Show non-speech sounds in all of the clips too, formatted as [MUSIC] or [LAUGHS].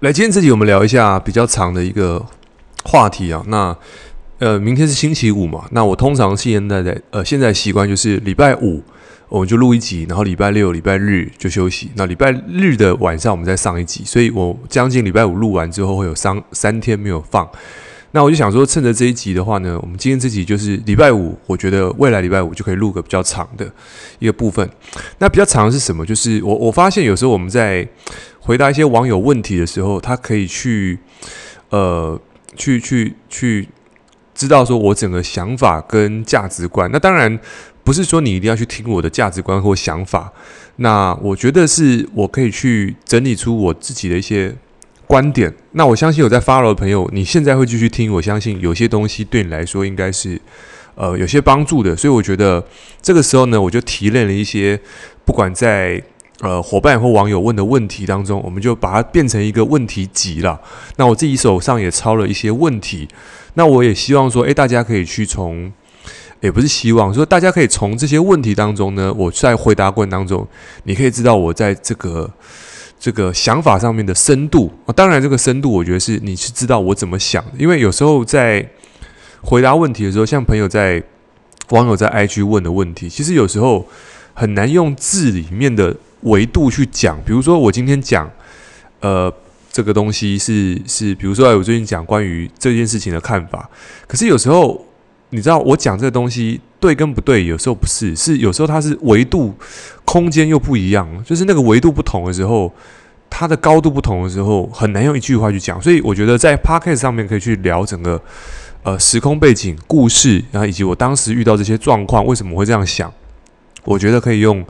来，今天这集我们聊一下比较长的一个话题啊。那呃，明天是星期五嘛？那我通常现在在呃现在习惯就是礼拜五我们就录一集，然后礼拜六、礼拜日就休息。那礼拜日的晚上我们再上一集，所以我将近礼拜五录完之后会有三三天没有放。那我就想说，趁着这一集的话呢，我们今天这集就是礼拜五，我觉得未来礼拜五就可以录个比较长的一个部分。那比较长是什么？就是我我发现有时候我们在回答一些网友问题的时候，他可以去呃去去去知道说我整个想法跟价值观。那当然不是说你一定要去听我的价值观或想法。那我觉得是我可以去整理出我自己的一些。观点，那我相信有在 follow 的朋友，你现在会继续听。我相信有些东西对你来说应该是，呃，有些帮助的。所以我觉得这个时候呢，我就提炼了一些，不管在呃伙伴或网友问的问题当中，我们就把它变成一个问题集了。那我自己手上也抄了一些问题，那我也希望说，诶，大家可以去从，也不是希望说，大家可以从这些问题当中呢，我在回答过程当中，你可以知道我在这个。这个想法上面的深度，当然这个深度，我觉得是你是知道我怎么想的。因为有时候在回答问题的时候，像朋友在网友在 IG 问的问题，其实有时候很难用字里面的维度去讲。比如说我今天讲，呃，这个东西是是，比如说我最近讲关于这件事情的看法，可是有时候。你知道我讲这个东西对跟不对，有时候不是，是有时候它是维度、空间又不一样，就是那个维度不同的时候，它的高度不同的时候，很难用一句话去讲。所以我觉得在 p o c a s t 上面可以去聊整个呃时空背景、故事，然后以及我当时遇到这些状况，为什么会这样想？我觉得可以用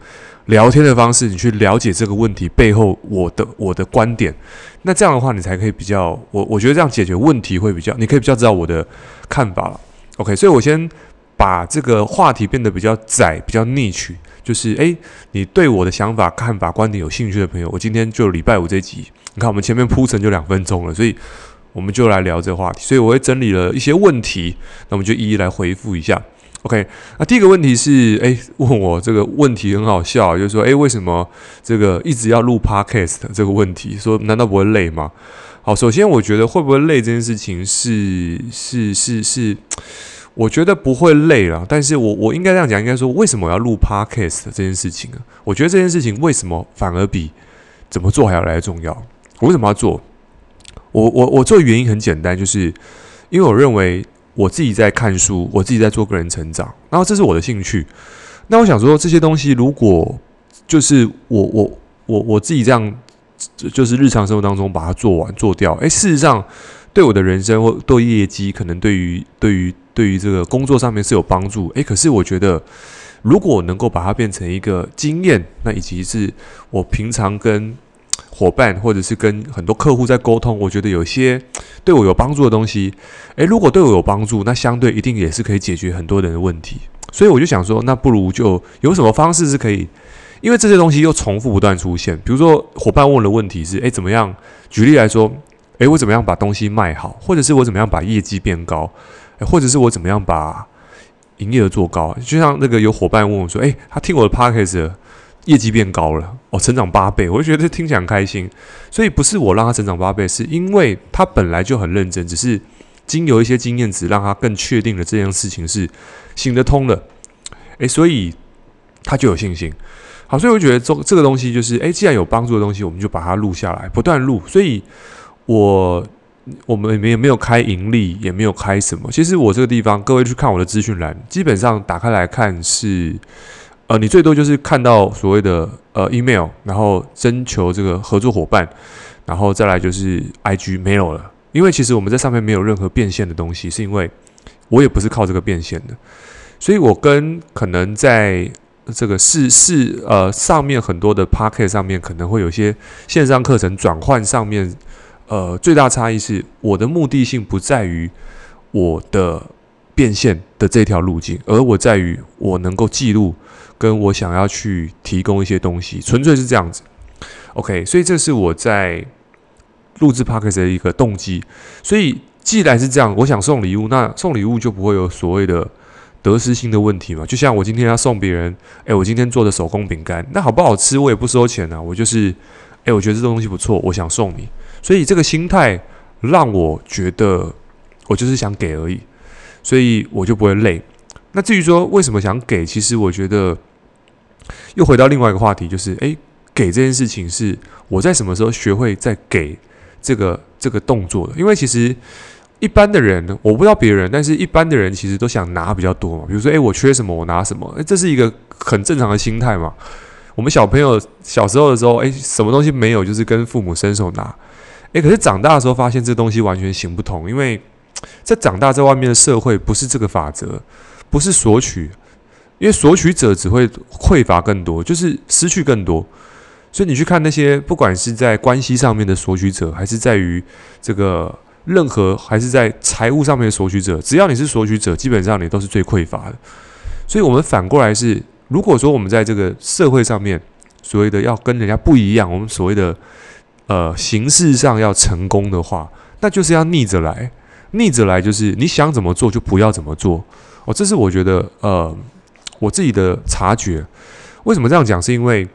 聊天的方式，你去了解这个问题背后我的我的观点。那这样的话，你才可以比较我我觉得这样解决问题会比较，你可以比较知道我的看法了。OK，所以我先把这个话题变得比较窄，比较逆取就是诶，你对我的想法、看法、观点有兴趣的朋友，我今天就礼拜五这集，你看我们前面铺陈就两分钟了，所以我们就来聊这个话题。所以我会整理了一些问题，那我们就一一来回复一下。OK，那第一个问题是，诶，问我这个问题很好笑，就是说，诶，为什么这个一直要录 Podcast 这个问题？说难道不会累吗？好，首先我觉得会不会累这件事情是是是是，我觉得不会累了。但是我我应该这样讲，应该说为什么我要录 Podcast 这件事情呢？我觉得这件事情为什么反而比怎么做还要来得重要？我为什么要做？我我我做原因很简单，就是因为我认为我自己在看书，我自己在做个人成长，然后这是我的兴趣。那我想说这些东西，如果就是我我我我自己这样。就是日常生活当中把它做完做掉，诶，事实上对我的人生或对业绩，可能对于对于对于这个工作上面是有帮助，诶，可是我觉得如果能够把它变成一个经验，那以及是我平常跟伙伴或者是跟很多客户在沟通，我觉得有些 [TSK] 对我有帮助的东西，诶，如果对我有帮助，那相对一定也是可以解决很多人的问题，所以我就想说，那不如就有什么方式是可以。因为这些东西又重复不断出现，比如说伙伴问的问题是：诶，怎么样？举例来说，诶，我怎么样把东西卖好，或者是我怎么样把业绩变高，或者是我怎么样把营业额做高？就像那个有伙伴问我说：诶，他听我的 podcast 业绩变高了，哦，成长八倍，我就觉得听起来很开心。所以不是我让他成长八倍，是因为他本来就很认真，只是经由一些经验值让他更确定了这件事情是行得通的。诶，所以他就有信心。好，所以我觉得这这个东西就是，诶，既然有帮助的东西，我们就把它录下来，不断录。所以我我们也没有开盈利，也没有开什么。其实我这个地方，各位去看我的资讯栏，基本上打开来看是，呃，你最多就是看到所谓的呃 email，然后征求这个合作伙伴，然后再来就是 IG 没有了。因为其实我们在上面没有任何变现的东西，是因为我也不是靠这个变现的，所以我跟可能在。这个是是呃，上面很多的 Podcast 上面可能会有些线上课程转换上面，呃，最大差异是我的目的性不在于我的变现的这条路径，而我在于我能够记录，跟我想要去提供一些东西，纯粹是这样子。OK，所以这是我在录制 Podcast 的一个动机。所以既然是这样，我想送礼物，那送礼物就不会有所谓的。得失心的问题嘛，就像我今天要送别人，诶，我今天做的手工饼干，那好不好吃我也不收钱啊，我就是诶，我觉得这东西不错，我想送你。所以这个心态让我觉得我就是想给而已，所以我就不会累。那至于说为什么想给，其实我觉得又回到另外一个话题，就是诶，给这件事情是我在什么时候学会在给这个这个动作的？因为其实。一般的人，我不知道别人，但是一般的人其实都想拿比较多嘛。比如说，诶，我缺什么，我拿什么，诶，这是一个很正常的心态嘛。我们小朋友小时候的时候，诶，什么东西没有，就是跟父母伸手拿。诶，可是长大的时候发现这东西完全行不通，因为 [TSK] 在长大在外面的社会不是这个法则，不是索取，因为索取者只会匮乏更多，就是失去更多。所以你去看那些，不管是在关系上面的索取者，还是在于这个。任何还是在财务上面的索取者，只要你是索取者，基本上你都是最匮乏的。所以，我们反过来是，如果说我们在这个社会上面，所谓的要跟人家不一样，我们所谓的呃形式上要成功的话，那就是要逆着来。逆着来就是你想怎么做就不要怎么做。哦，这是我觉得呃我自己的察觉。为什么这样讲？是因为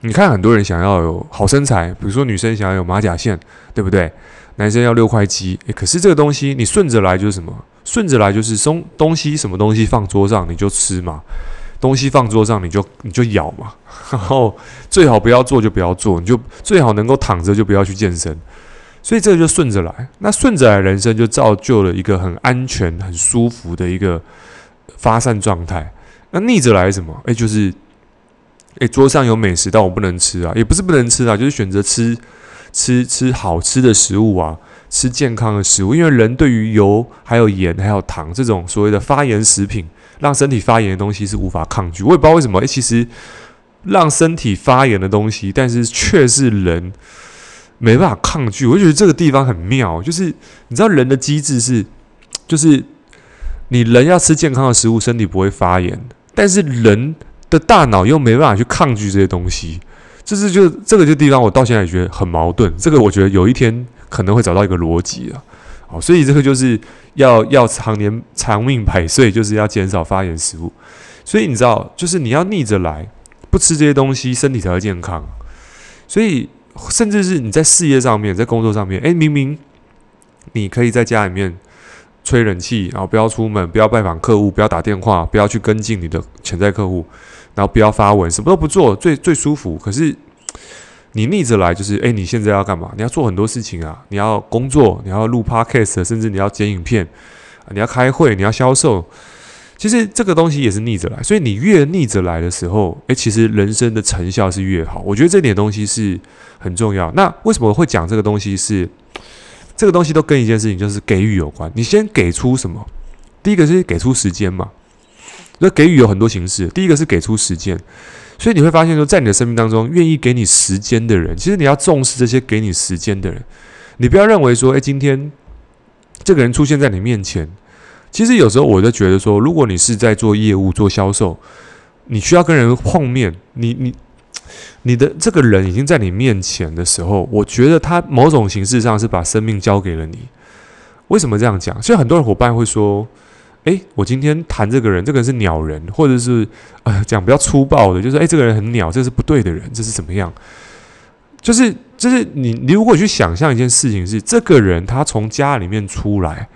你看很多人想要有好身材，比如说女生想要有马甲线，对不对？男生要六块肌，可是这个东西你顺着来就是什么？顺着来就是东东西什么东西放桌上你就吃嘛，东西放桌上你就你就咬嘛，[LAUGHS] 然后最好不要做就不要做，你就最好能够躺着就不要去健身，所以这个就顺着来。那顺着来人生就造就了一个很安全、很舒服的一个发散状态。那逆着来什么？诶，就是诶，桌上有美食，但我不能吃啊，也不是不能吃啊，就是选择吃。吃吃好吃的食物啊，吃健康的食物，因为人对于油、还有盐、还有糖这种所谓的发炎食品，让身体发炎的东西是无法抗拒。我也不知道为什么，诶，其实让身体发炎的东西，但是却是人没办法抗拒。我就觉得这个地方很妙，就是你知道人的机制是，就是你人要吃健康的食物，身体不会发炎，但是人的大脑又没办法去抗拒这些东西。这是就这个就地方，我到现在也觉得很矛盾。这个我觉得有一天可能会找到一个逻辑啊。好，所以这个就是要要长年长命百岁，就是要减少发炎食物。所以你知道，就是你要逆着来，不吃这些东西，身体才会健康。所以甚至是你在事业上面，在工作上面，诶，明明你可以在家里面吹冷气，然后不要出门，不要拜访客户，不要打电话，不要去跟进你的潜在客户。然后不要发文，什么都不做，最最舒服。可是你逆着来，就是诶，你现在要干嘛？你要做很多事情啊！你要工作，你要录 podcast，甚至你要剪影片，你要开会，你要销售。其实这个东西也是逆着来，所以你越逆着来的时候，诶，其实人生的成效是越好。我觉得这点东西是很重要。那为什么会讲这个东西是？这个东西都跟一件事情，就是给予有关。你先给出什么？第一个是给出时间嘛。那给予有很多形式，第一个是给出时间，所以你会发现说，在你的生命当中，愿意给你时间的人，其实你要重视这些给你时间的人。你不要认为说，诶，今天这个人出现在你面前，其实有时候我就觉得说，如果你是在做业务、做销售，你需要跟人碰面，你你你的这个人已经在你面前的时候，我觉得他某种形式上是把生命交给了你。为什么这样讲？所以很多人伙伴会说。诶，我今天谈这个人，这个人是鸟人，或者是呃讲比较粗暴的，就是诶，这个人很鸟，这是不对的人，这是怎么样？就是就是你你如果去想象一件事情是，这个人他从家里面出来，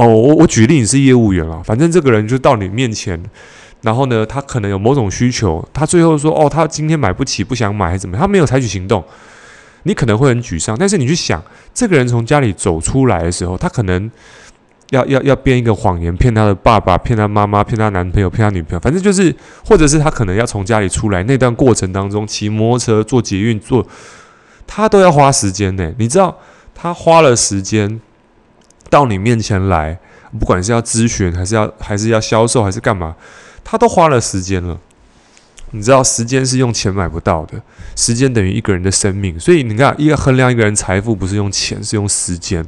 哦，我我举例你是业务员啊，反正这个人就到你面前，然后呢，他可能有某种需求，他最后说哦，他今天买不起，不想买还是怎么样，他没有采取行动，你可能会很沮丧。但是你去想，这个人从家里走出来的时候，他可能。要要要编一个谎言，骗他的爸爸，骗他妈妈，骗他男朋友，骗他女朋友，反正就是，或者是他可能要从家里出来那段过程当中，骑摩托车、坐捷运、坐，他都要花时间呢。你知道，他花了时间到你面前来，不管是要咨询，还是要还是要销售，还是干嘛，他都花了时间了。你知道，时间是用钱买不到的，时间等于一个人的生命。所以你看，一个衡量一个人财富，不是用钱，是用时间。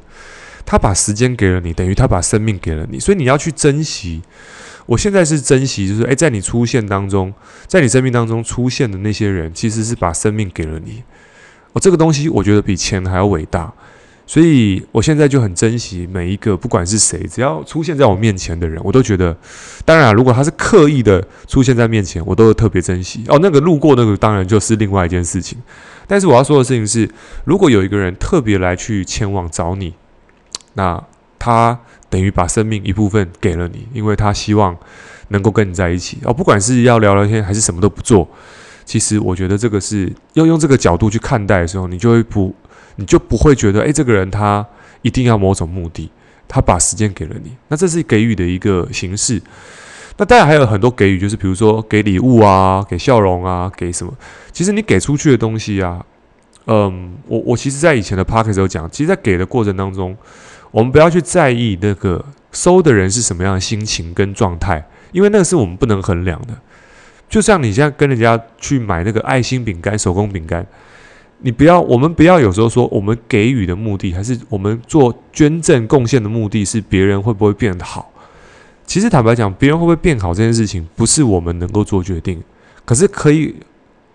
他把时间给了你，等于他把生命给了你，所以你要去珍惜。我现在是珍惜，就是诶，在你出现当中，在你生命当中出现的那些人，其实是把生命给了你。哦，这个东西我觉得比钱还要伟大，所以我现在就很珍惜每一个，不管是谁，只要出现在我面前的人，我都觉得，当然，如果他是刻意的出现在面前，我都特别珍惜。哦，那个路过那个，当然就是另外一件事情。但是我要说的事情是，如果有一个人特别来去前往找你，那他等于把生命一部分给了你，因为他希望能够跟你在一起。哦，不管是要聊聊天，还是什么都不做，其实我觉得这个是要用这个角度去看待的时候，你就会不。你就不会觉得，诶，这个人他一定要某种目的，他把时间给了你，那这是给予的一个形式。那当然还有很多给予，就是比如说给礼物啊，给笑容啊，给什么？其实你给出去的东西啊，嗯，我我其实在以前的 podcast 有讲，其实，在给的过程当中，我们不要去在意那个收的人是什么样的心情跟状态，因为那个是我们不能衡量的。就像你现在跟人家去买那个爱心饼干、手工饼干。你不要，我们不要有时候说，我们给予的目的，还是我们做捐赠贡献的目的是别人会不会变好？其实坦白讲，别人会不会变好这件事情，不是我们能够做决定。可是可以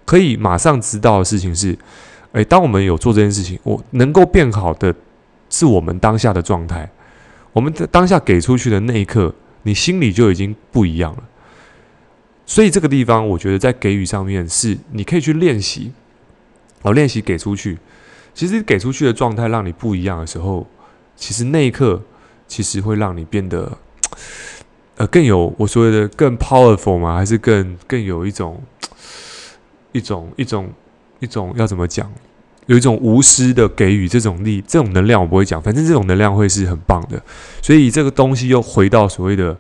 可以马上知道的事情是，诶，当我们有做这件事情，我能够变好的是我们当下的状态。我们在当下给出去的那一刻，你心里就已经不一样了。所以这个地方，我觉得在给予上面是你可以去练习。好，练习给出去，其实给出去的状态让你不一样的时候，其实那一刻其实会让你变得，呃，更有我所谓的更 powerful 吗？还是更更有一种一种一种一种要怎么讲？有一种无私的给予这种力，这种能量我不会讲，反正这种能量会是很棒的。所以这个东西又回到所谓的。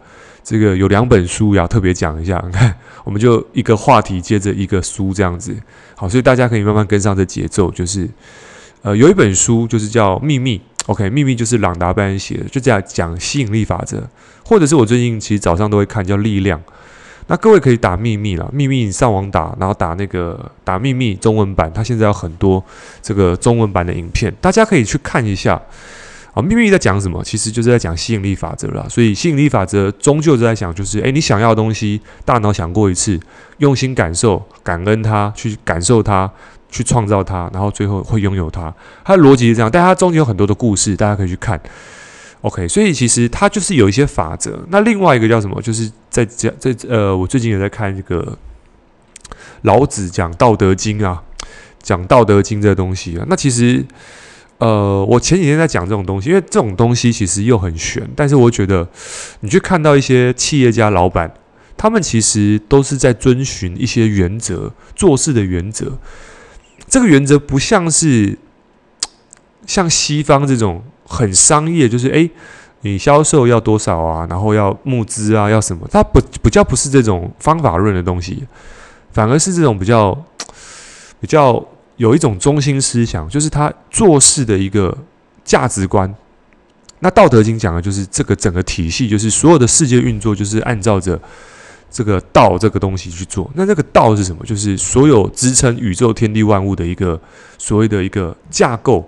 这个有两本书要特别讲一下，你 [LAUGHS] 看，我们就一个话题接着一个书这样子，好，所以大家可以慢慢跟上这节奏。就是，呃，有一本书就是叫《秘密》，OK，《秘密》就是朗达·拜恩写的，就这样讲吸引力法则，或者是我最近其实早上都会看叫《力量》。那各位可以打《秘密》了，《秘密》你上网打，然后打那个打《秘密》中文版，它现在有很多这个中文版的影片，大家可以去看一下。啊，秘密在讲什么？其实就是在讲吸引力法则啦。所以吸引力法则终究是在讲，就是诶，你想要的东西，大脑想过一次，用心感受，感恩它，去感受它，去创造它，然后最后会拥有它。它的逻辑是这样，但它中间有很多的故事，大家可以去看。OK，所以其实它就是有一些法则。那另外一个叫什么？就是在讲在呃，我最近也在看这个老子讲《道德经》啊，讲《道德经》这东西啊。那其实。呃，我前几天在讲这种东西，因为这种东西其实又很玄，但是我觉得你去看到一些企业家老板，他们其实都是在遵循一些原则，做事的原则。这个原则不像是像西方这种很商业，就是诶，你销售要多少啊，然后要募资啊，要什么？它不比较不是这种方法论的东西，反而是这种比较比较。有一种中心思想，就是他做事的一个价值观。那《道德经》讲的就是这个整个体系，就是所有的世界运作，就是按照着这个道这个东西去做。那这个道是什么？就是所有支撑宇宙天地万物的一个所谓的一个架构，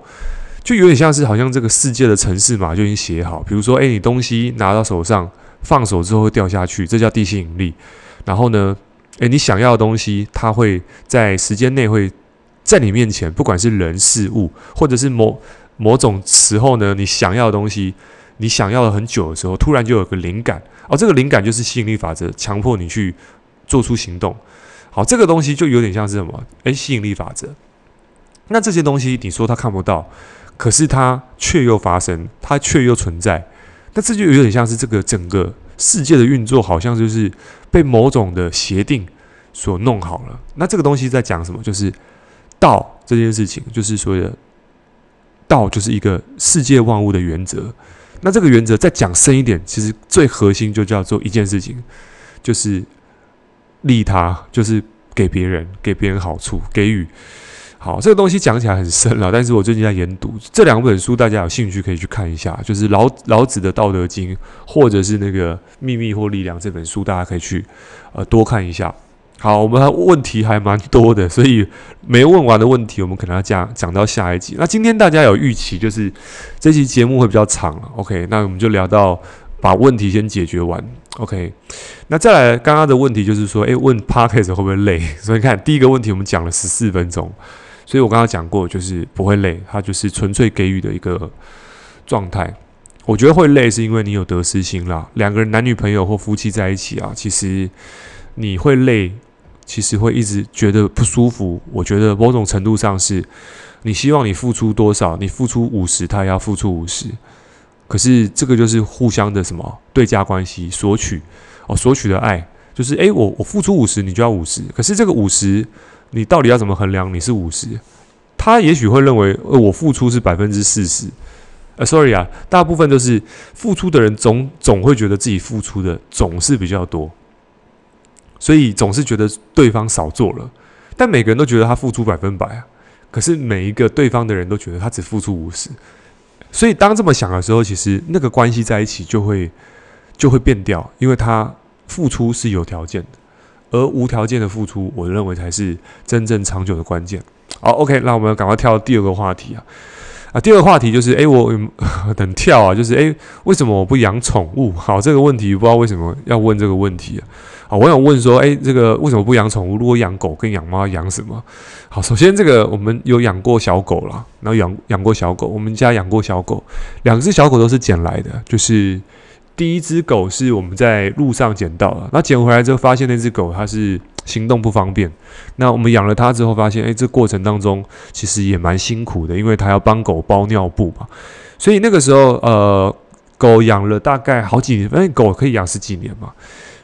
就有点像是好像这个世界的城市码就已经写好。比如说，诶，你东西拿到手上，放手之后会掉下去，这叫地心引力。然后呢，诶，你想要的东西，它会在时间内会。在你面前，不管是人事物，或者是某某种时候呢，你想要的东西，你想要了很久的时候，突然就有个灵感，哦，这个灵感就是吸引力法则，强迫你去做出行动。好，这个东西就有点像是什么？诶，吸引力法则。那这些东西，你说它看不到，可是它却又发生，它却又存在。那这就有点像是这个整个世界的运作，好像就是被某种的协定所弄好了。那这个东西在讲什么？就是。道这件事情，就是所谓的道，就是一个世界万物的原则。那这个原则再讲深一点，其实最核心就叫做一件事情，就是利他，就是给别人，给别人好处，给予。好，这个东西讲起来很深了，但是我最近在研读这两本书，大家有兴趣可以去看一下，就是老老子的《道德经》，或者是那个《秘密或力量》这本书，大家可以去呃多看一下。好，我们还问题还蛮多的，所以没问完的问题，我们可能要讲讲到下一集。那今天大家有预期，就是这期节目会比较长了。OK，那我们就聊到把问题先解决完。OK，那再来刚刚的问题就是说，诶，问 Podcast 会不会累？所以你看第一个问题我们讲了十四分钟，所以我刚刚讲过，就是不会累，它就是纯粹给予的一个状态。我觉得会累，是因为你有得失心啦。两个人男女朋友或夫妻在一起啊，其实你会累，其实会一直觉得不舒服。我觉得某种程度上是，你希望你付出多少，你付出五十，他也要付出五十。可是这个就是互相的什么对价关系，索取哦，索取的爱就是诶，我我付出五十，你就要五十。可是这个五十，你到底要怎么衡量？你是五十，他也许会认为，呃，我付出是百分之四十。呃，sorry 啊，大部分都是付出的人总总会觉得自己付出的总是比较多，所以总是觉得对方少做了。但每个人都觉得他付出百分百啊，可是每一个对方的人都觉得他只付出五十。所以，当这么想的时候，其实那个关系在一起就会就会变掉，因为他付出是有条件的，而无条件的付出，我认为才是真正长久的关键。好，OK，那我们赶快跳到第二个话题啊啊，第二个话题就是，诶，我等 [LAUGHS] 跳啊，就是诶，为什么我不养宠物？好，这个问题不知道为什么要问这个问题啊。好，我想问说，诶，这个为什么不养宠物？如果养狗跟养猫，养什么？好，首先这个我们有养过小狗啦，然后养养过小狗，我们家养过小狗，两只小狗都是捡来的。就是第一只狗是我们在路上捡到的，那捡回来之后发现那只狗它是行动不方便。那我们养了它之后发现，诶，这过程当中其实也蛮辛苦的，因为它要帮狗包尿布嘛。所以那个时候，呃，狗养了大概好几年，反正狗可以养十几年嘛。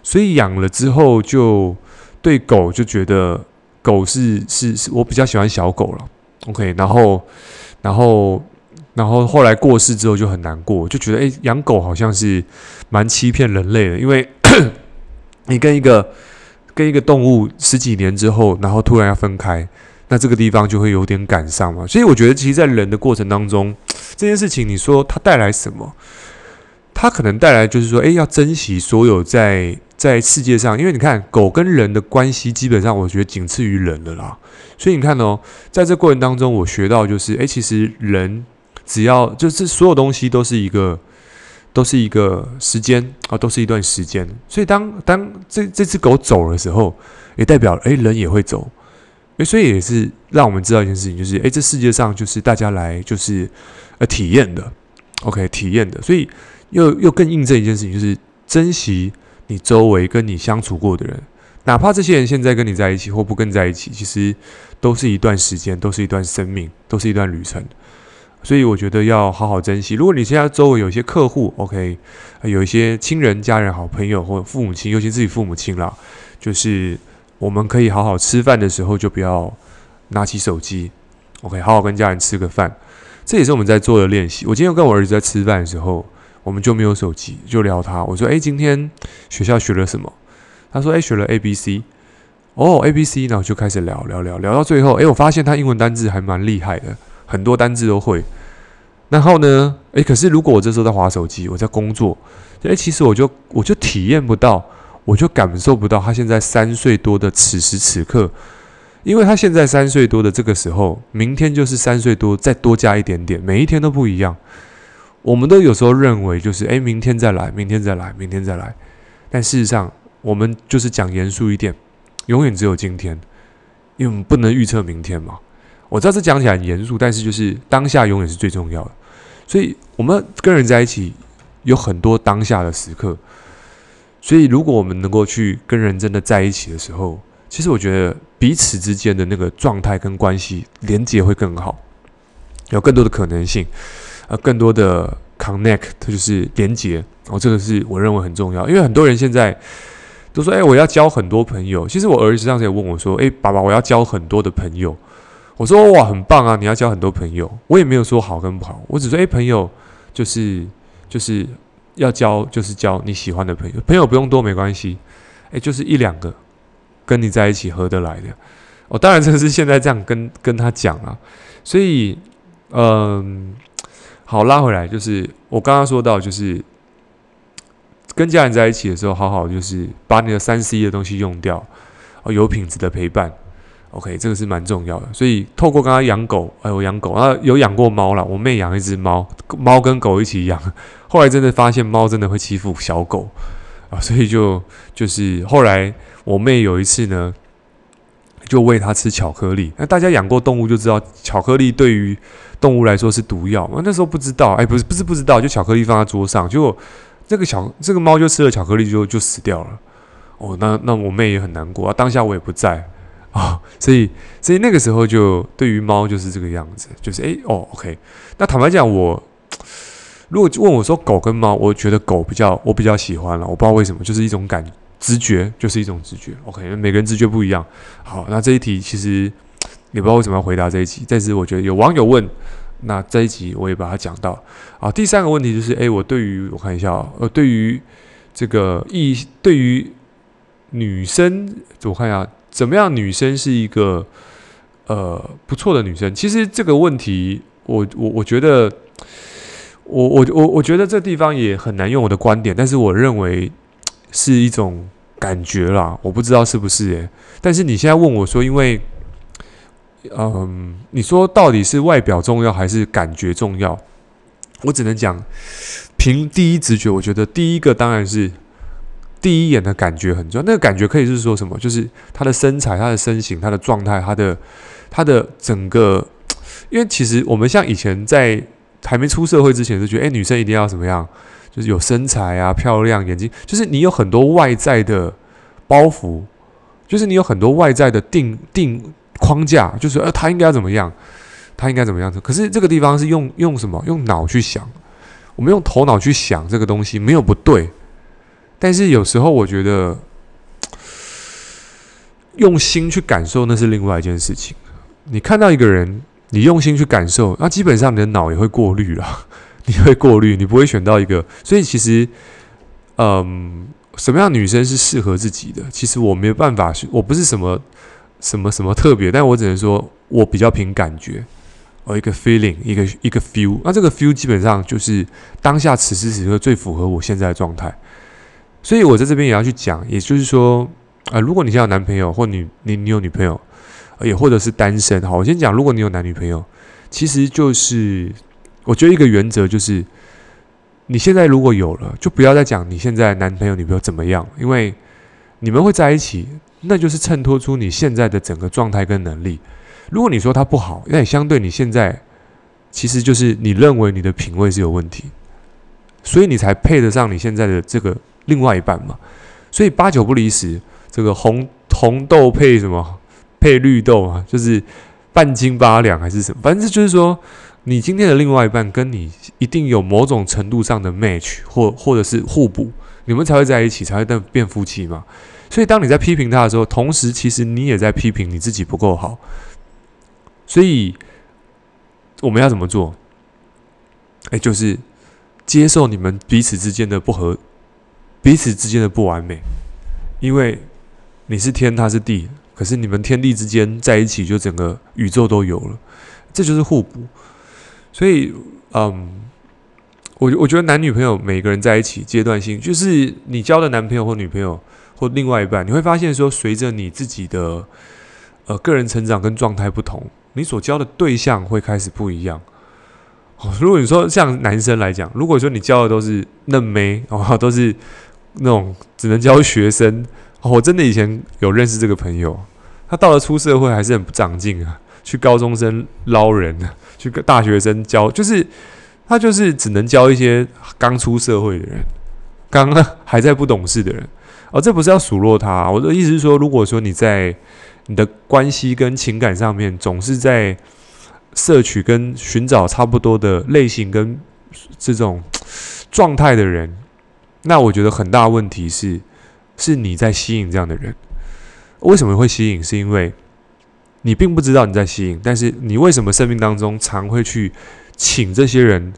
所以养了之后，就对狗就觉得狗是是是我比较喜欢小狗了，OK，然后然后然后后来过世之后就很难过，就觉得诶，养狗好像是蛮欺骗人类的，因为 [COUGHS] 你跟一个跟一个动物十几年之后，然后突然要分开，那这个地方就会有点感伤嘛。所以我觉得，其实，在人的过程当中，这件事情你说它带来什么？它可能带来就是说，诶，要珍惜所有在。在世界上，因为你看狗跟人的关系，基本上我觉得仅次于人了啦。所以你看哦，在这过程当中，我学到就是，诶，其实人只要就是所有东西都是一个，都是一个时间啊，都是一段时间。所以当当这这只狗走的时候，也代表诶，人也会走。诶，所以也是让我们知道一件事情，就是诶，这世界上就是大家来就是呃体验的，OK，体验的。所以又又更印证一件事情，就是珍惜。你周围跟你相处过的人，哪怕这些人现在跟你在一起或不跟在一起，其实都是一段时间，都是一段生命，都是一段旅程。所以我觉得要好好珍惜。如果你现在周围有一些客户，OK，有一些亲人、家人、好朋友或父母亲，尤其自己父母亲啦，就是我们可以好好吃饭的时候，就不要拿起手机，OK，好好跟家人吃个饭。这也是我们在做的练习。我今天跟我儿子在吃饭的时候。我们就没有手机，就聊他。我说：“诶，今天学校学了什么？”他说：“诶，学了 A B C。”哦，A B C，然后就开始聊聊聊聊到最后，诶，我发现他英文单字还蛮厉害的，很多单字都会。然后呢，诶，可是如果我这时候在滑手机，我在工作，诶，其实我就我就体验不到，我就感受不到他现在三岁多的此时此刻，因为他现在三岁多的这个时候，明天就是三岁多，再多加一点点，每一天都不一样。我们都有时候认为就是诶，明天再来，明天再来，明天再来。但事实上，我们就是讲严肃一点，永远只有今天，因为我们不能预测明天嘛。我知道这讲起来很严肃，但是就是当下永远是最重要的。所以，我们跟人在一起有很多当下的时刻。所以，如果我们能够去跟人真的在一起的时候，其实我觉得彼此之间的那个状态跟关系连接会更好，有更多的可能性。呃，更多的 connect，它就是连接哦，这个是我认为很重要。因为很多人现在都说：“哎，我要交很多朋友。”其实我儿子上次也问我说：“哎，爸爸，我要交很多的朋友。”我说：“哇，很棒啊！你要交很多朋友。”我也没有说好跟不好，我只说：“哎，朋友就是就是要交，就是交你喜欢的朋友。朋友不用多，没关系。哎，就是一两个跟你在一起合得来的。哦，当然这是现在这样跟跟他讲啊。所以，嗯。好，拉回来就是我刚刚说到，就是跟家人在一起的时候，好好就是把你的三 C 的东西用掉，哦，有品质的陪伴，OK，这个是蛮重要的。所以透过刚刚养狗，哎，我养狗啊，有养过猫了，我妹养一只猫，猫跟狗一起养，[LAUGHS] 后来真的发现猫真的会欺负小狗啊，所以就就是后来我妹有一次呢，就喂它吃巧克力。那大家养过动物就知道，巧克力对于动物来说是毒药。我那时候不知道，哎，不是不是不知道，就巧克力放在桌上，结果这个巧这个猫就吃了巧克力就就死掉了。哦，那那我妹也很难过啊。当下我也不在啊，哦，所以所以那个时候就对于猫就是这个样子，就是哎哦，OK。那坦白讲，我如果问我说狗跟猫，我觉得狗比较我比较喜欢了，我不知道为什么，就是一种感。直觉就是一种直觉，OK，每个人直觉不一样。好，那这一题其实也不知道为什么要回答这一题，但是我觉得有网友问，那这一集我也把它讲到。啊，第三个问题就是，诶，我对于我看一下啊，呃，对于这个异，对于女生，我看一下怎么样，女生是一个呃不错的女生。其实这个问题，我我我觉得，我我我我觉得这地方也很难用我的观点，但是我认为是一种。感觉啦，我不知道是不是诶，但是你现在问我说，因为，嗯，你说到底是外表重要还是感觉重要？我只能讲，凭第一直觉，我觉得第一个当然是第一眼的感觉很重要。那个感觉可以是说什么？就是他的身材、他的身形、他的状态、他的他的整个。[TSK] 因为其实我们像以前在还没出社会之前，就觉得，诶，女生一定要怎么样？就是有身材啊，漂亮，眼睛，就是你有很多外在的包袱，就是你有很多外在的定定框架，就是呃，他应该怎么样，他应该怎么样。可是这个地方是用用什么？用脑去想，我们用头脑去想这个东西没有不对，但是有时候我觉得用心去感受那是另外一件事情。你看到一个人，你用心去感受，那基本上你的脑也会过滤了。你会过滤，你不会选到一个，所以其实，嗯，什么样女生是适合自己的？其实我没有办法，我不是什么什么什么特别，但我只能说我比较凭感觉，哦，一个 feeling，一个一个 feel。那这个 feel 基本上就是当下此时此刻最符合我现在的状态。所以我在这边也要去讲，也就是说，啊，如果你现在有男朋友，或你你你有女朋友，也或者是单身，好，我先讲，如果你有男女朋友，其实就是。我觉得一个原则就是，你现在如果有了，就不要再讲你现在男朋友女朋友怎么样，因为你们会在一起，那就是衬托出你现在的整个状态跟能力。如果你说他不好，那也相对你现在，其实就是你认为你的品味是有问题，所以你才配得上你现在的这个另外一半嘛。所以八九不离十，这个红红豆配什么配绿豆啊，就是半斤八两还是什么，反正就是说。你今天的另外一半跟你一定有某种程度上的 match 或或者是互补，你们才会在一起，才会变变夫妻嘛。所以当你在批评他的时候，同时其实你也在批评你自己不够好。所以我们要怎么做？哎，就是接受你们彼此之间的不合，彼此之间的不完美。因为你是天，他是地，可是你们天地之间在一起，就整个宇宙都有了，这就是互补。所以，嗯，我我觉得男女朋友每个人在一起阶段性，就是你交的男朋友或女朋友或另外一半，你会发现说，随着你自己的呃个人成长跟状态不同，你所交的对象会开始不一样。哦，如果你说像男生来讲，如果说你交的都是嫩妹 [LAUGHS] 哦，都是那种只能交学生，哦，我真的以前有认识这个朋友，他到了出社会还是很不长进啊。去高中生捞人，去跟大学生教，就是他就是只能教一些刚出社会的人，刚刚还在不懂事的人。哦，这不是要数落他，我的意思是说，如果说你在你的关系跟情感上面总是在摄取跟寻找差不多的类型跟这种状态的人，那我觉得很大问题是是你在吸引这样的人。为什么会吸引？是因为你并不知道你在吸引，但是你为什么生命当中常会去请这些人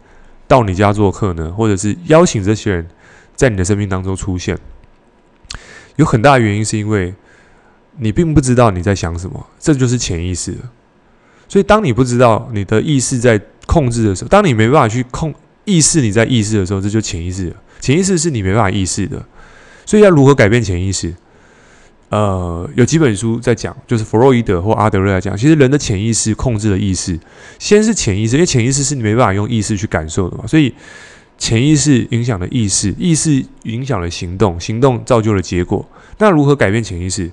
到你家做客呢？或者是邀请这些人在你的生命当中出现？有很大的原因是因为你并不知道你在想什么，这就是潜意识。所以当你不知道你的意识在控制的时候，当你没办法去控意识你在意识的时候，这就潜意识。潜意识是你没办法意识的，所以要如何改变潜意识？呃，有几本书在讲，就是弗洛伊德或阿德勒来讲，其实人的潜意识控制了意识。先是潜意识，因为潜意识是你没办法用意识去感受的嘛，所以潜意识影响了意识，意识影响了行动，行动造就了结果。那如何改变潜意识？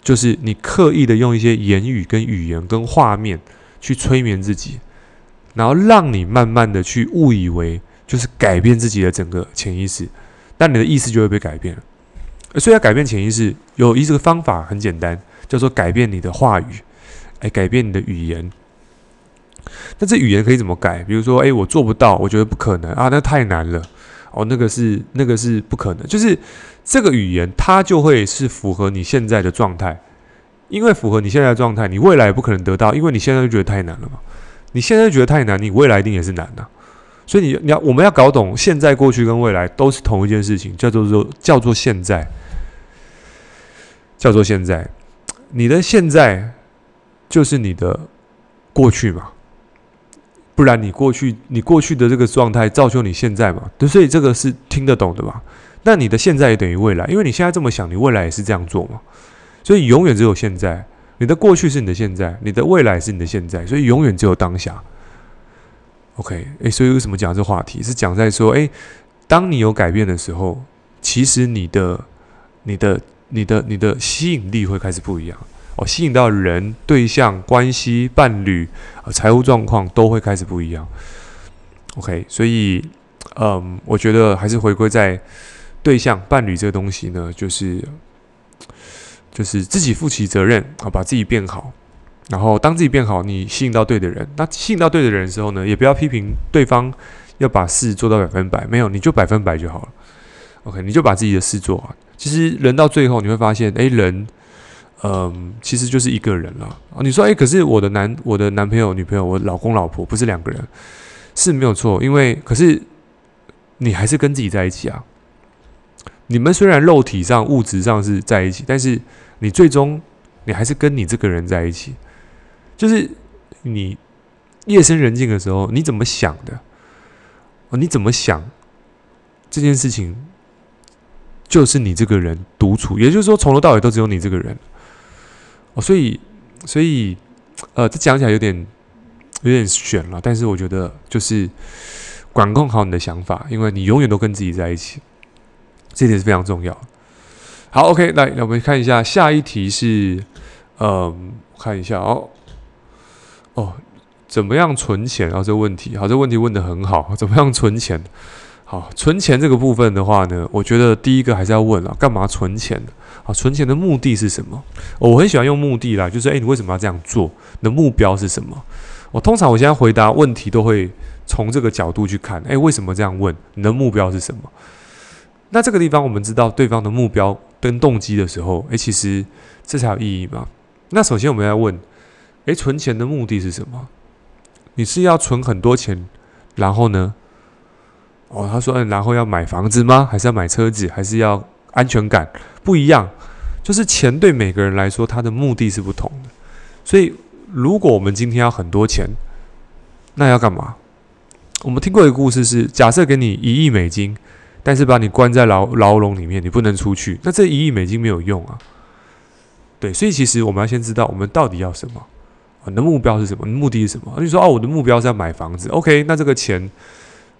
就是你刻意的用一些言语、跟语言、跟画面去催眠自己，然后让你慢慢的去误以为就是改变自己的整个潜意识，但你的意识就会被改变了。所以要改变潜意识，有一这个方法很简单，叫做改变你的话语，哎，改变你的语言。那这语言可以怎么改？比如说，哎，我做不到，我觉得不可能啊，那太难了。哦，那个是那个是不可能，就是这个语言它就会是符合你现在的状态，因为符合你现在的状态，你未来也不可能得到，因为你现在就觉得太难了嘛。你现在觉得太难，你未来一定也是难的。所以你你要我们要搞懂现在、过去跟未来都是同一件事情，叫做说叫做现在，叫做现在。你的现在就是你的过去嘛。不然你过去你过去的这个状态造就你现在嘛？对，所以这个是听得懂的嘛？那你的现在也等于未来，因为你现在这么想，你未来也是这样做嘛？所以永远只有现在，你的过去是你的现在，你的未来是你的现在，所以永远只有当下。OK，诶，所以为什么讲这话题？是讲在说，诶，当你有改变的时候，其实你的、你的、你的、你的吸引力会开始不一样。哦，吸引到人、对象、关系、伴侣、呃、财务状况都会开始不一样。OK，所以，嗯，我觉得还是回归在对象、伴侣这个东西呢，就是就是自己负起责任啊，把自己变好。然后，当自己变好，你吸引到对的人。那吸引到对的人的时候呢，也不要批评对方要把事做到百分百，没有，你就百分百就好了。OK，你就把自己的事做好。其实人到最后，你会发现，诶，人。嗯，其实就是一个人了啊。你说，哎，可是我的男、我的男朋友、女朋友、我老公、老婆不是两个人，是没有错。因为，可是你还是跟自己在一起啊。你们虽然肉体上、物质上是在一起，但是你最终你还是跟你这个人在一起。就是你夜深人静的时候，你怎么想的？哦，你怎么想这件事情，就是你这个人独处。也就是说，从头到尾都只有你这个人。哦，所以，所以，呃，这讲起来有点有点玄了，但是我觉得就是管控好你的想法，因为你永远都跟自己在一起，这点是非常重要。好，OK，来，那我们看一下下一题是，呃，看一下哦，哦，怎么样存钱？啊，这个问题，好，这个问题问得很好，怎么样存钱？好，存钱这个部分的话呢，我觉得第一个还是要问啊，干嘛存钱？啊，存钱的目的是什么？我很喜欢用目的啦，就是诶，你为什么要这样做？你的目标是什么？我通常我现在回答问题都会从这个角度去看，诶，为什么这样问？你的目标是什么？那这个地方我们知道对方的目标跟动机的时候，诶，其实这才有意义嘛。那首先我们要问，诶，存钱的目的是什么？你是要存很多钱，然后呢？哦，他说，嗯，然后要买房子吗？还是要买车子？还是要安全感？不一样。就是钱对每个人来说，它的目的是不同的。所以，如果我们今天要很多钱，那要干嘛？我们听过一个故事是：假设给你一亿美金，但是把你关在牢牢笼里面，你不能出去，那这一亿美金没有用啊。对，所以其实我们要先知道我们到底要什么，你的目标是什么？你目的是什么？你说哦，我的目标是要买房子。OK，那这个钱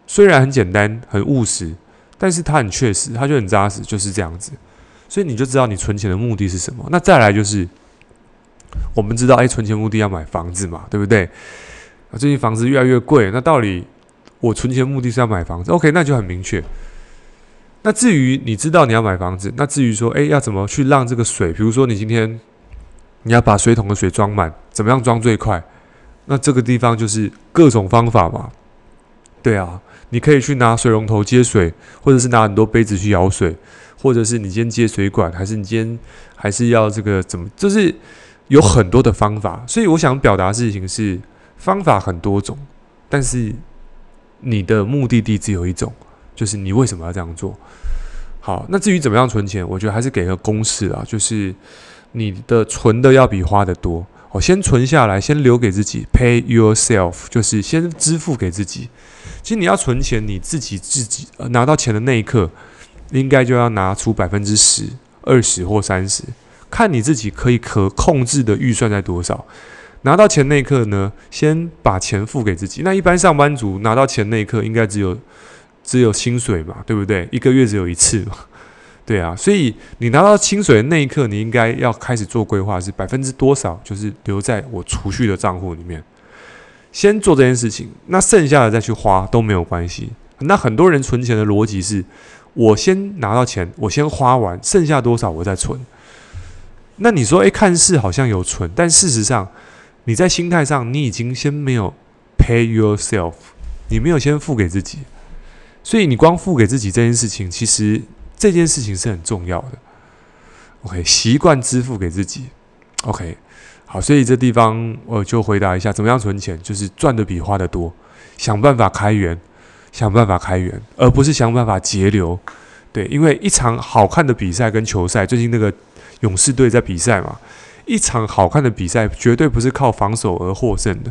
虽然很简单、很务实，但是它很确实，它就很扎实，就是这样子。所以你就知道你存钱的目的是什么。那再来就是，我们知道，哎，存钱目的要买房子嘛，对不对？啊，最近房子越来越贵，那到底我存钱目的是要买房子？OK，那就很明确。那至于你知道你要买房子，那至于说，哎，要怎么去让这个水，比如说你今天你要把水桶的水装满，怎么样装最快？那这个地方就是各种方法嘛。对啊，你可以去拿水龙头接水，或者是拿很多杯子去舀水。或者是你今天接水管，还是你今天还是要这个怎么？就是有很多的方法，所以我想表达事情是方法很多种，但是你的目的地只有一种，就是你为什么要这样做？好，那至于怎么样存钱，我觉得还是给个公式啊，就是你的存的要比花的多。我先存下来，先留给自己，pay yourself，就是先支付给自己。其实你要存钱，你自己自己拿到钱的那一刻。应该就要拿出百分之十、二十或三十，看你自己可以可控制的预算在多少。拿到钱那一刻呢，先把钱付给自己。那一般上班族拿到钱那一刻，应该只有只有薪水嘛，对不对？一个月只有一次，对啊，所以你拿到薪水的那一刻，你应该要开始做规划，是百分之多少，就是留在我储蓄的账户里面，先做这件事情，那剩下的再去花都没有关系。那很多人存钱的逻辑是，我先拿到钱，我先花完，剩下多少我再存。那你说，诶，看似好像有存，但事实上，你在心态上，你已经先没有 pay yourself，你没有先付给自己，所以你光付给自己这件事情，其实。这件事情是很重要的，OK，习惯支付给自己，OK，好，所以这地方我就回答一下，怎么样存钱，就是赚的比花的多，想办法开源，想办法开源，而不是想办法节流，对，因为一场好看的比赛跟球赛，最近那个勇士队在比赛嘛，一场好看的比赛绝对不是靠防守而获胜的，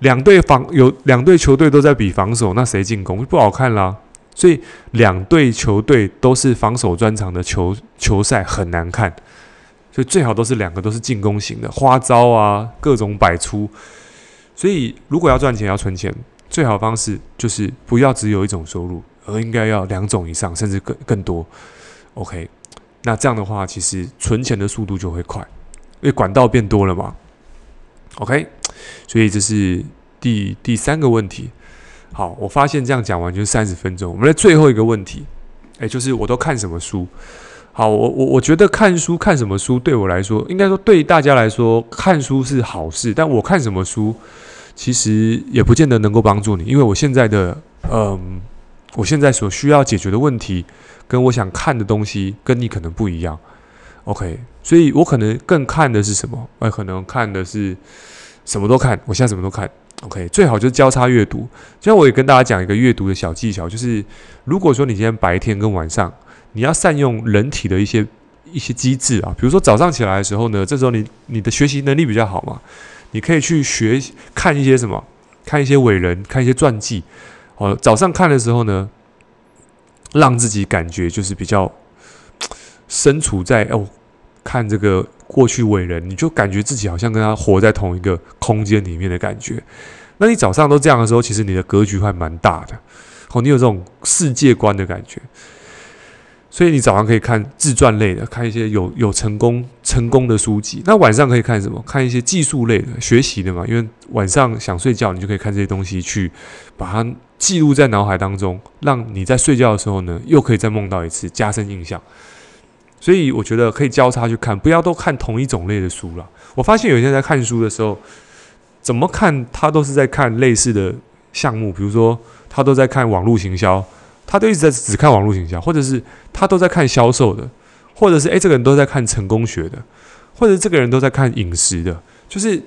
两队防有两队球队都在比防守，那谁进攻？不好看啦。所以两队球队都是防守专长的球球赛很难看，所以最好都是两个都是进攻型的花招啊，各种百出。所以如果要赚钱要存钱，最好方式就是不要只有一种收入，而应该要两种以上，甚至更更多。OK，那这样的话，其实存钱的速度就会快，因为管道变多了嘛。OK，所以这是第第三个问题。好，我发现这样讲完就是三十分钟。我们的最后一个问题，诶，就是我都看什么书？好，我我我觉得看书看什么书对我来说，应该说对大家来说，看书是好事。但我看什么书，其实也不见得能够帮助你，因为我现在的嗯，我现在所需要解决的问题，跟我想看的东西，跟你可能不一样。OK，所以我可能更看的是什么？我可能看的是什么都看，我现在什么都看。OK，最好就是交叉阅读。今天我也跟大家讲一个阅读的小技巧，就是如果说你今天白天跟晚上，你要善用人体的一些一些机制啊，比如说早上起来的时候呢，这时候你你的学习能力比较好嘛，你可以去学看一些什么，看一些伟人，看一些传记。哦，早上看的时候呢，让自己感觉就是比较 [TSK] 身处在哦，看这个。过去伟人，你就感觉自己好像跟他活在同一个空间里面的感觉。那你早上都这样的时候，其实你的格局还蛮大的，哦，你有这种世界观的感觉。所以你早上可以看自传类的，看一些有有成功成功的书籍。那晚上可以看什么？看一些技术类的、学习的嘛。因为晚上想睡觉，你就可以看这些东西，去把它记录在脑海当中，让你在睡觉的时候呢，又可以再梦到一次，加深印象。所以我觉得可以交叉去看，不要都看同一种类的书了。我发现有些人在看书的时候，怎么看他都是在看类似的项目，比如说他都在看网络行销，他都一直在只看网络行销，或者是他都在看销售的，或者是诶，这个人都在看成功学的，或者这个人都在看饮食的，就是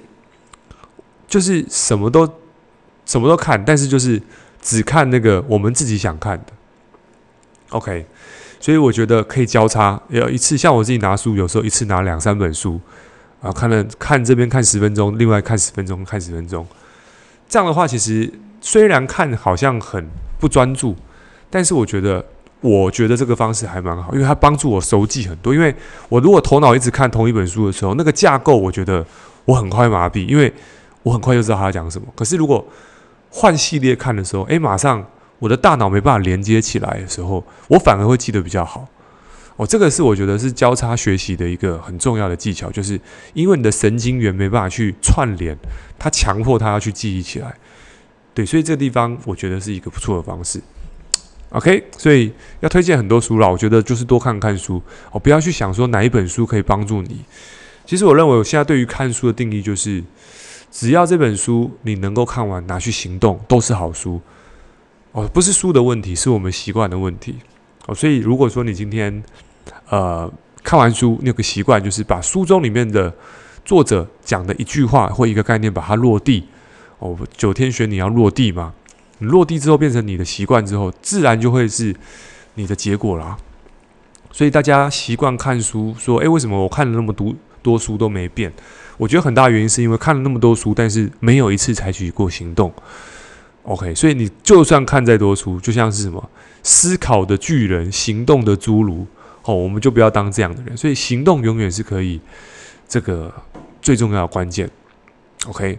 就是什么都什么都看，但是就是只看那个我们自己想看的。OK。所以我觉得可以交叉，要一次像我自己拿书，有时候一次拿两三本书，啊，看了看这边看十分钟，另外看十分钟，看十分钟。这样的话，其实虽然看好像很不专注，但是我觉得，我觉得这个方式还蛮好，因为它帮助我熟记很多。因为我如果头脑一直看同一本书的时候，那个架构我觉得我很快麻痹，因为我很快就知道他讲什么。可是如果换系列看的时候，诶，马上。我的大脑没办法连接起来的时候，我反而会记得比较好。哦，这个是我觉得是交叉学习的一个很重要的技巧，就是因为你的神经元没办法去串联，它强迫它要去记忆起来。对，所以这个地方我觉得是一个不错的方式。OK，所以要推荐很多书了，我觉得就是多看看书哦，不要去想说哪一本书可以帮助你。其实我认为我现在对于看书的定义就是，只要这本书你能够看完，拿去行动，都是好书。哦，不是书的问题，是我们习惯的问题。哦，所以如果说你今天呃看完书，你有个习惯，就是把书中里面的作者讲的一句话或一个概念，把它落地。哦，九天玄女要落地嘛，你落地之后变成你的习惯之后，自然就会是你的结果啦。所以大家习惯看书，说，诶，为什么我看了那么多多书都没变？我觉得很大原因是因为看了那么多书，但是没有一次采取过行动。OK，所以你就算看再多书，就像是什么思考的巨人，行动的侏儒，哦，我们就不要当这样的人。所以行动永远是可以这个最重要的关键。OK，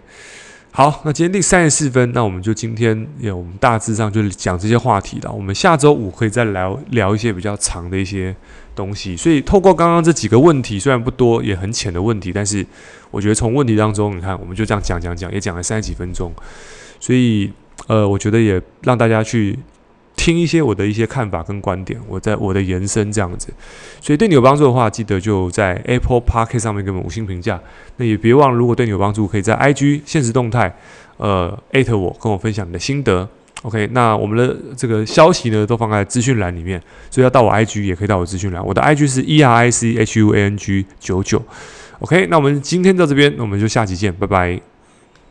好，那今天第三十四分，那我们就今天也我们大致上就讲这些话题了。我们下周五可以再聊聊一些比较长的一些东西。所以透过刚刚这几个问题，虽然不多，也很浅的问题，但是我觉得从问题当中，你看我们就这样讲讲讲，也讲了三十几分钟。所以呃，我觉得也让大家去。听一些我的一些看法跟观点，我在我的延伸这样子，所以对你有帮助的话，记得就在 Apple Podcast 上面给我们五星评价。那也别忘了，如果对你有帮助，可以在 IG 限时动态，呃，艾特我，跟我分享你的心得。OK，那我们的这个消息呢，都放在资讯栏里面，所以要到我 IG 也可以到我资讯栏。我的 IG 是 E R I C H U A N G 九九。OK，那我们今天到这边，那我们就下期见，拜拜。